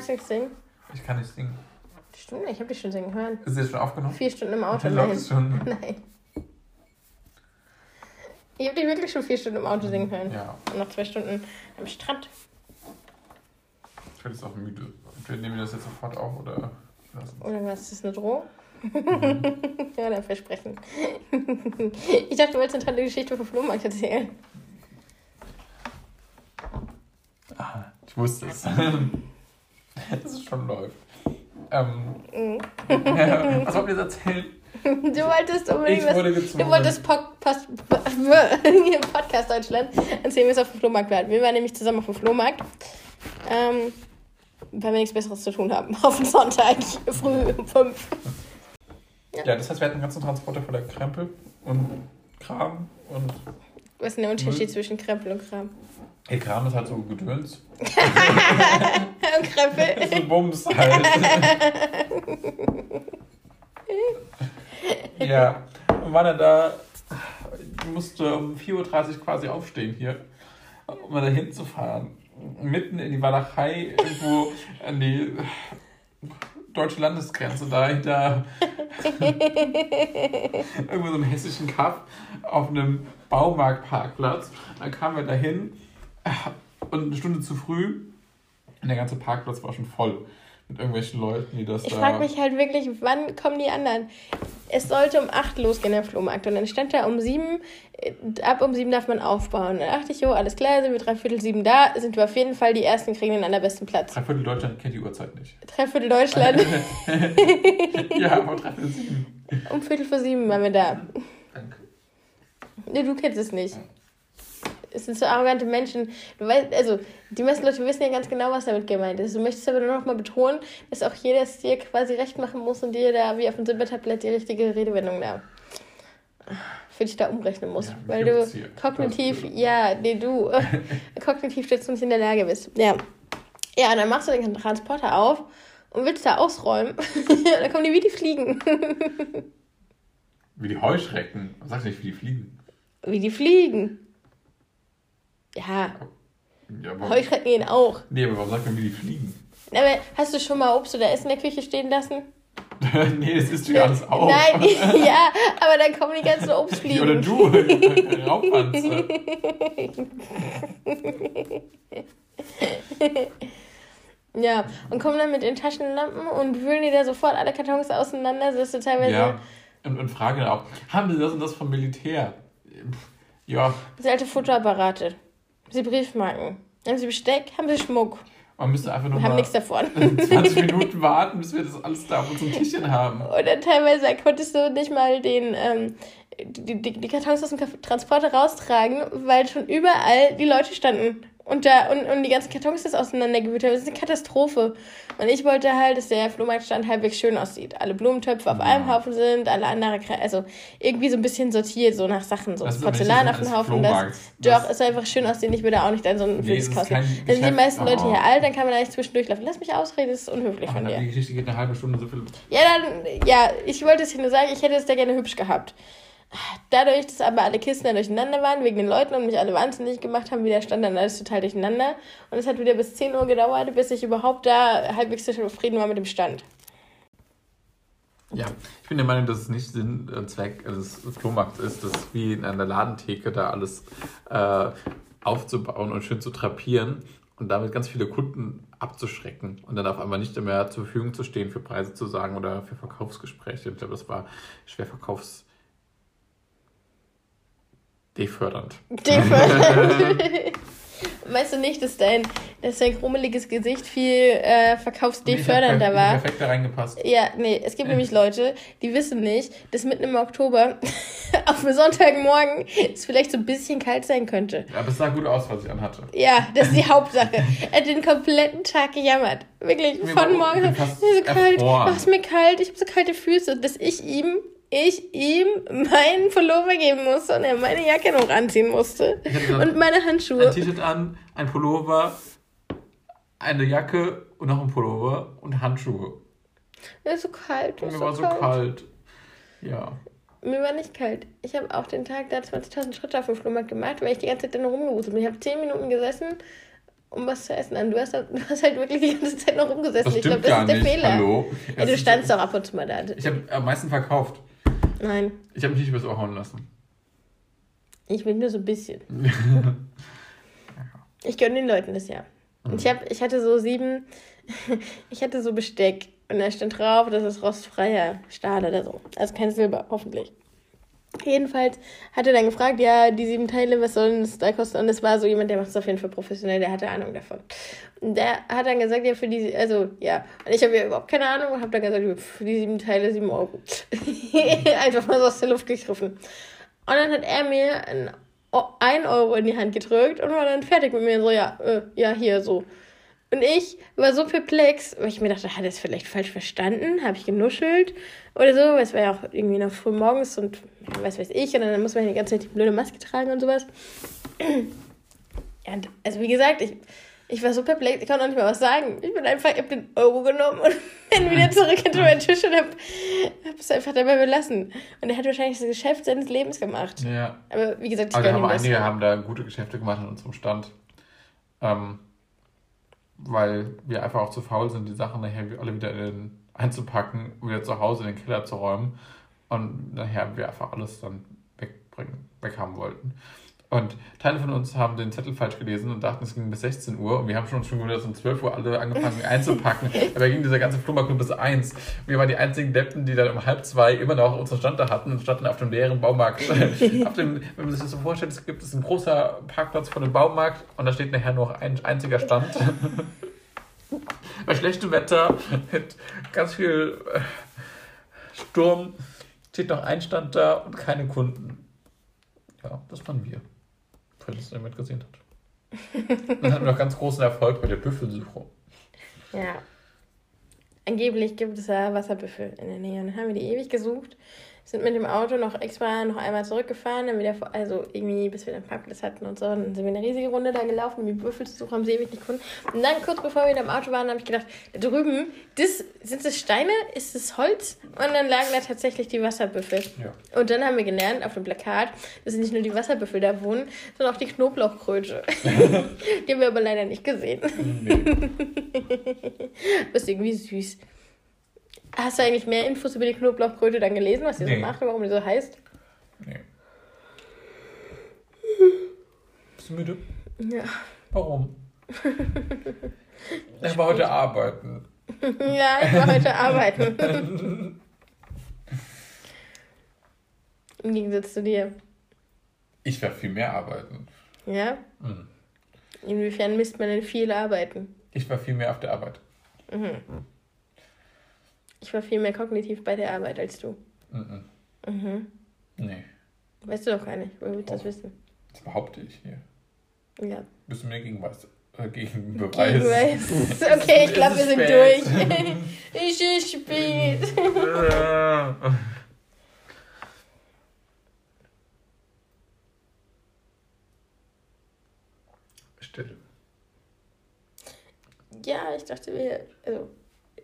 Kannst du nicht singen? Ich kann nicht singen. Stimmt, ich habe dich schon singen hören. Ist jetzt schon aufgenommen? Vier Stunden im Auto. Nein. schon. Nein. Ich habe dich wirklich schon vier Stunden im Auto singen hören. Ja, Und noch zwei Stunden am Strand. ich werde jetzt auch müde. Wir nehmen das jetzt sofort auf oder lassen. Oder was? Ist das eine Drohung? ja, dann versprechen. ich dachte, du wolltest eine tolle Geschichte vom Flohmarkt erzählen. Ah, ich wusste es. Schon läuft. Ähm, Mhm. was wollt ihr jetzt erzählen? Du wolltest unbedingt Ich was. Du wolltest Pod Post Podcast Deutschland erzählen, wie es auf dem Flohmarkt war. Wir waren nämlich zusammen auf dem Flohmarkt. Ähm, weil wir nichts Besseres zu tun haben. Auf den Sonntag, früh um fünf. Ja, das heißt, wir hatten einen ganzen Transporter voller Krempel und Kram und Was ist denn der Unterschied Müll. zwischen Krempel und Kram? Hey, Kram ist halt so Gedöns. Und Krempel? Das ist so Bums halt. ja, und war dann da, ich musste um 4.30 Uhr quasi aufstehen hier, um da hinzufahren. Mitten in die Walachei, irgendwo an die deutsche Landesgrenze, da hinter irgendwo so einem hessischen Kaff auf einem Baumarktparkplatz. Dann kamen wir dahin und eine Stunde zu früh und der ganze Parkplatz war schon voll mit irgendwelchen Leuten, die das Ich da. frage mich halt wirklich, wann kommen die anderen? Es sollte um 8 losgehen, der Flohmarkt. Und dann stand da um 7, äh, ab um 7 darf man aufbauen. Und dann dachte ich, jo, alles klar, sind wir dreiviertel sieben da, sind wir auf jeden Fall die Ersten, kriegen den allerbesten Platz. Dreiviertel Deutschland kennt die Uhrzeit nicht. Dreiviertel Deutschland, ja, aber dreiviertel sieben. um Viertel vor sieben waren wir da. Danke. Nee, du kennst es nicht. Es sind so arrogante Menschen. Du weißt, also, die meisten Leute wissen ja ganz genau, was damit gemeint ist. Du möchtest aber nur noch mal betonen, dass auch jeder es dir quasi recht machen muss und dir da wie auf dem Silbertablett die richtige Redewendung da für dich da umrechnen muss. Ja, weil du kognitiv, ja, nee, du, kognitiv dazu nicht in der Lage bist. Ja. Ja, und dann machst du den Transporter auf und willst da ausräumen. dann kommen die wie die Fliegen. Wie die Heuschrecken. Sagst du nicht, wie die fliegen? wie die Fliegen. Ja, Ja, aber, Heuschrecken gehen auch. nee, aber warum sagt man, wie die fliegen? Aber hast du schon mal Obst oder Essen in der Küche stehen lassen? nee, das ist ja alles auf. Nein, ja, aber dann kommen die ganzen Obstfliegen. Oder du. Ja, und kommen dann mit den Taschenlampen und wühlen dir da sofort alle Kartons auseinander, sodass du teilweise Ja, und, und fragen auch, haben Sie das und das vom Militär? Ja, das alte Fotoapparate. Sie Briefmarken? Haben sie Besteck? Haben sie Schmuck? man müsste einfach nur Wir haben mal nichts davon. 20 Minuten warten, bis wir das alles da auf unserem Tischchen haben. Oder teilweise konntest du nicht mal den, ähm, die, die, die Kartons aus dem Transporter raustragen, weil schon überall die Leute standen. Und, da, und, und die ganzen Kartons das auseinandergewühlt haben. Das ist eine Katastrophe. Und ich wollte halt, dass der Flohmarktstand halbwegs schön aussieht. Alle Blumentöpfe auf einem Haufen sind, alle andere, Kre- also irgendwie so ein bisschen sortiert, so nach Sachen. So Das Porzellan auf dem Haufen. Das, doch, es soll einfach schön aussehen. Ich will da auch nicht dann so ein Nee, kaufen. Dann sind die meisten Leute Oh. hier alt, dann kann man da nicht zwischendurch laufen. Lass mich ausreden, das ist unhöflich Ach, von dir. die Geschichte geht eine halbe Stunde so viel. Ja, dann, ja, ich wollte es hier nur sagen, ich hätte es da gerne hübsch gehabt. Dadurch, dass aber alle Kisten da durcheinander waren, wegen den Leuten und mich alle wahnsinnig gemacht haben, wieder stand dann alles total durcheinander. Und es hat wieder bis 10 Uhr gedauert, bis ich überhaupt da halbwegs zufrieden war mit dem Stand. Ja, ich bin der Meinung, dass es nicht Sinn und Zweck des Flohmarkts ist, das wie in einer Ladentheke da alles äh, aufzubauen und schön zu drapieren und damit ganz viele Kunden abzuschrecken und dann auf einmal nicht mehr zur Verfügung zu stehen, für Preise zu sagen oder für Verkaufsgespräche. Ich glaube, das war schwer verkaufs defördernd. Defördernd. Weißt du nicht, dass dein, dass dein krummeliges Gesicht viel äh, verkaufsdefördernder war? Perfekt da reingepasst. Ja, nee, es gibt nämlich Leute, die wissen nicht, dass mitten im Oktober auf einem Sonntagmorgen es vielleicht so ein bisschen kalt sein könnte. Aber es sah gut aus, was ich anhatte. Ja, das ist die Hauptsache. Er hat den kompletten Tag gejammert. Wirklich, Mir von morgen. Mir so kalt, erfroren. mach's mir kalt, ich habe so kalte Füße, dass ich ihm, ich ihm meinen Pullover geben musste und er meine Jacke noch anziehen musste. Und meine ein Handschuhe. T-Shirt an, ein Pullover, eine Jacke und noch ein Pullover und Handschuhe. Mir ist so kalt. Und Mir mir war so kalt. Ja. Mir war nicht kalt. Ich habe auch den Tag da 20.000 Schritte auf dem Flohmarkt gemacht, weil ich die ganze Zeit da nur rumgewuselt bin. Ich habe 10 Minuten gesessen um was zu essen an. Du hast, du hast halt wirklich die ganze Zeit noch rumgesessen. Das ich glaube, das gar ist der nicht. Fehler. Hallo? Ja, du standst doch ab und zu mal da. Ich habe am meisten verkauft. Nein, Ich habe mich nicht übers Ohr hauen lassen. ich will nur so ein bisschen. Ich gönne den Leuten das ja. Und ich, hab, ich hatte so sieben, ich hatte so Besteck und da stand drauf, das ist rostfreier Stahl oder so. Also kein Silber, hoffentlich. Jedenfalls hat er dann gefragt, ja, die sieben Teile, was soll denn das da kosten? Und es war so jemand, der macht es auf jeden Fall professionell, der hatte Ahnung davon. Und der hat dann gesagt, ja, für die, also, ja. Und ich habe ja überhaupt keine Ahnung und habe dann gesagt, für die sieben Teile sieben Euro. Einfach mal so aus der Luft gegriffen. Und dann hat er mir ein, O- ein Euro in die Hand gedrückt und war dann fertig mit mir. So, ja, äh, ja, hier, so. Und ich war so perplex, weil ich mir dachte, hat er es vielleicht falsch verstanden? Habe ich genuschelt oder so? Weil es war ja auch irgendwie noch früh morgens und was weiß ich. Und dann muss man die ganze Zeit die blöde Maske tragen und sowas. Ja, also wie gesagt, ich, ich war so perplex, ich konnte auch nicht mal was sagen. Ich bin einfach, ich habe den Euro genommen und bin wieder zurück hinter meinen Tisch und habe hab es einfach dabei belassen. Und er hat wahrscheinlich das Geschäft seines Lebens gemacht. Ja. Aber wie gesagt, ich gönne haben das. einige haben da gute Geschäfte gemacht in unserem Stand. Ähm, weil wir einfach auch zu faul sind, die Sachen nachher alle wieder in einzupacken, wieder zu Hause in den Keller zu räumen und nachher wir einfach alles dann wegbringen, weghaben wollten. Und Teile von uns haben den Zettel falsch gelesen und dachten, es ging bis 16 Uhr und wir haben schon schon gewundert, dass um 12 Uhr alle angefangen einzupacken. Aber ging dieser ganze Flohmarkt nur bis 1. Wir waren die einzigen Deppen, die dann um halb zwei immer noch unseren Stand da hatten und standen auf dem leeren Baumarkt. auf dem, wenn man sich das so vorstellt, es gibt es ein großer Parkplatz vor dem Baumarkt und da steht nachher nur ein einziger Stand. Bei schlechtem Wetter, mit ganz viel äh, Sturm, steht noch ein Stand da und keine Kunden. Ja, das waren wir. Es jemand gesehen hat. Dann hatten wir noch ganz großen Erfolg bei der Büffelsuche. Ja. Angeblich gibt es ja Wasserbüffel in der Nähe. Dann haben wir die ewig gesucht, sind mit dem Auto noch extra noch einmal zurückgefahren, dann wieder, vor- also irgendwie, bis wir den Parkplatz hatten und so. Dann sind wir eine riesige Runde da gelaufen, um die Büffel zu suchen, haben sie ewig nicht gefunden. Und dann, kurz bevor wir in dem Auto waren, habe ich gedacht, da drüben, das, sind das Steine? Ist das Holz? Und dann lagen da tatsächlich die Wasserbüffel. Ja. Und dann haben wir gelernt auf dem Plakat, dass nicht nur die Wasserbüffel da wohnen, sondern auch die Knoblauchkröte. die haben wir aber leider nicht gesehen. Nee. Das ist irgendwie süß. Hast du eigentlich mehr Infos über die Knoblauchkröte dann gelesen, was die Nee. so macht und warum die so heißt? nee. Bist du müde? Ja. Warum? Ich war heute arbeiten. ja, ich war heute arbeiten. Im Gegensatz zu dir. Ich werde viel mehr arbeiten. Ja? Mhm. Inwiefern misst man denn viel arbeiten? Ich war viel mehr auf der Arbeit. Mhm. Ich war viel mehr kognitiv bei der Arbeit als du. Mhm. Mhm. Nee, Weißt du doch gar nicht. Woher willst du das wissen? das behaupte ich hier. Ja. Bist du mir gegenweis? Äh, gegen Beweis. Gegenweis. Okay, ich glaube, wir sind durch. es ist spät. Stille. Ja, ich dachte, wir, also,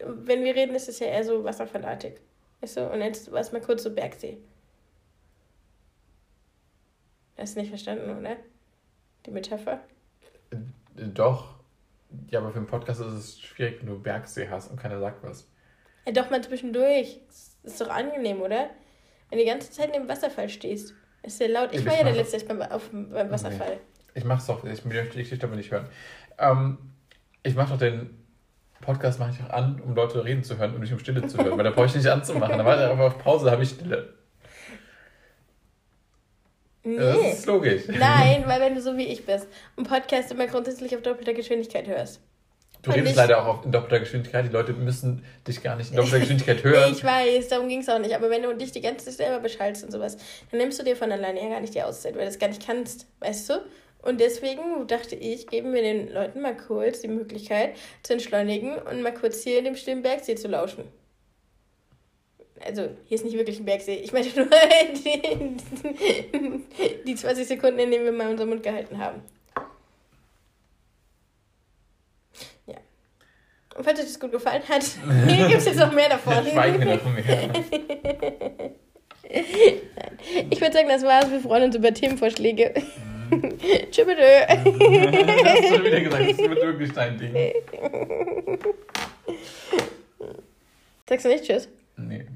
wenn wir reden, ist es ja eher so wasserverlatig. Weißt du? Und jetzt war es mal kurz so Bergsee. Hast du nicht verstanden, oder? Die Metapher? Doch. Ja, aber für einen Podcast ist es schwierig, wenn du Bergsee hast und keiner sagt was. Ja, doch mal zwischendurch. Ist doch angenehm, oder? Wenn du die ganze Zeit neben dem Wasserfall stehst. Ist sehr laut. Ich Ich war ja der letzte beim, auf, beim Wasserfall. Ich mach's doch, ich möchte dich aber nicht hören. Ähm, ich mach doch den Podcast mache ich auch an, um Leute reden zu hören und nicht um Stille zu hören, weil da brauche ich nicht anzumachen. Da war ich aber auf Pause, habe ich Stille. Nee. Das ist logisch. Nein, weil wenn du so wie ich bist und Podcast immer grundsätzlich auf doppelter Geschwindigkeit hörst. Du Und redest ich- leider auch auf, in doppelter Geschwindigkeit. Die Leute müssen dich gar nicht in doppelter Geschwindigkeit hören. Ich weiß, darum ging es auch nicht. Aber wenn du dich die ganze Zeit selber beschallst und sowas, dann nimmst du dir von alleine ja gar nicht die Auszeit, weil du das gar nicht kannst, weißt du? Und deswegen dachte ich, geben wir den Leuten mal kurz die Möglichkeit zu entschleunigen und mal kurz hier in dem stillen Bergsee zu lauschen. Also, hier ist nicht wirklich ein Bergsee. Ich meine nur die, die 20 Sekunden, in denen wir mal unseren Mund gehalten haben. Ja. Und falls euch das gut gefallen hat, hier gibt es jetzt noch mehr davon. Schweigen noch mehr. Ich würde sagen, das war's. Wir freuen uns über Themenvorschläge. Tschüss bitte. Hast du wieder gesagt, das wird wirklich dein Ding. Sagst du nicht Tschüss? Nee.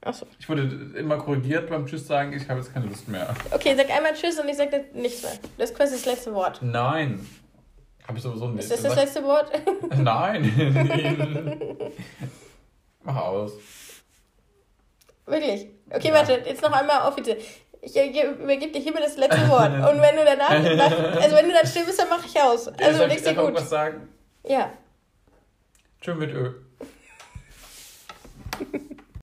Achso. Ich wurde immer korrigiert beim Tschüss sagen, ich habe jetzt keine Lust mehr. Okay, sag einmal Tschüss und ich sag jetzt nichts mehr. Das ist quasi das letzte Wort. Nein. Habe ich sowieso nicht. Ist das das letzte Wort? Nein. Mach aus. Wirklich. Okay, Ja. warte, jetzt noch einmal offiziell ich übergebe dir hiermit das letzte Wort. Und wenn du danach, also wenn du dann still bist, dann mache ich aus. Ja, also nichts dir gut. Was sagen? Ja. Tschüss mit Ö.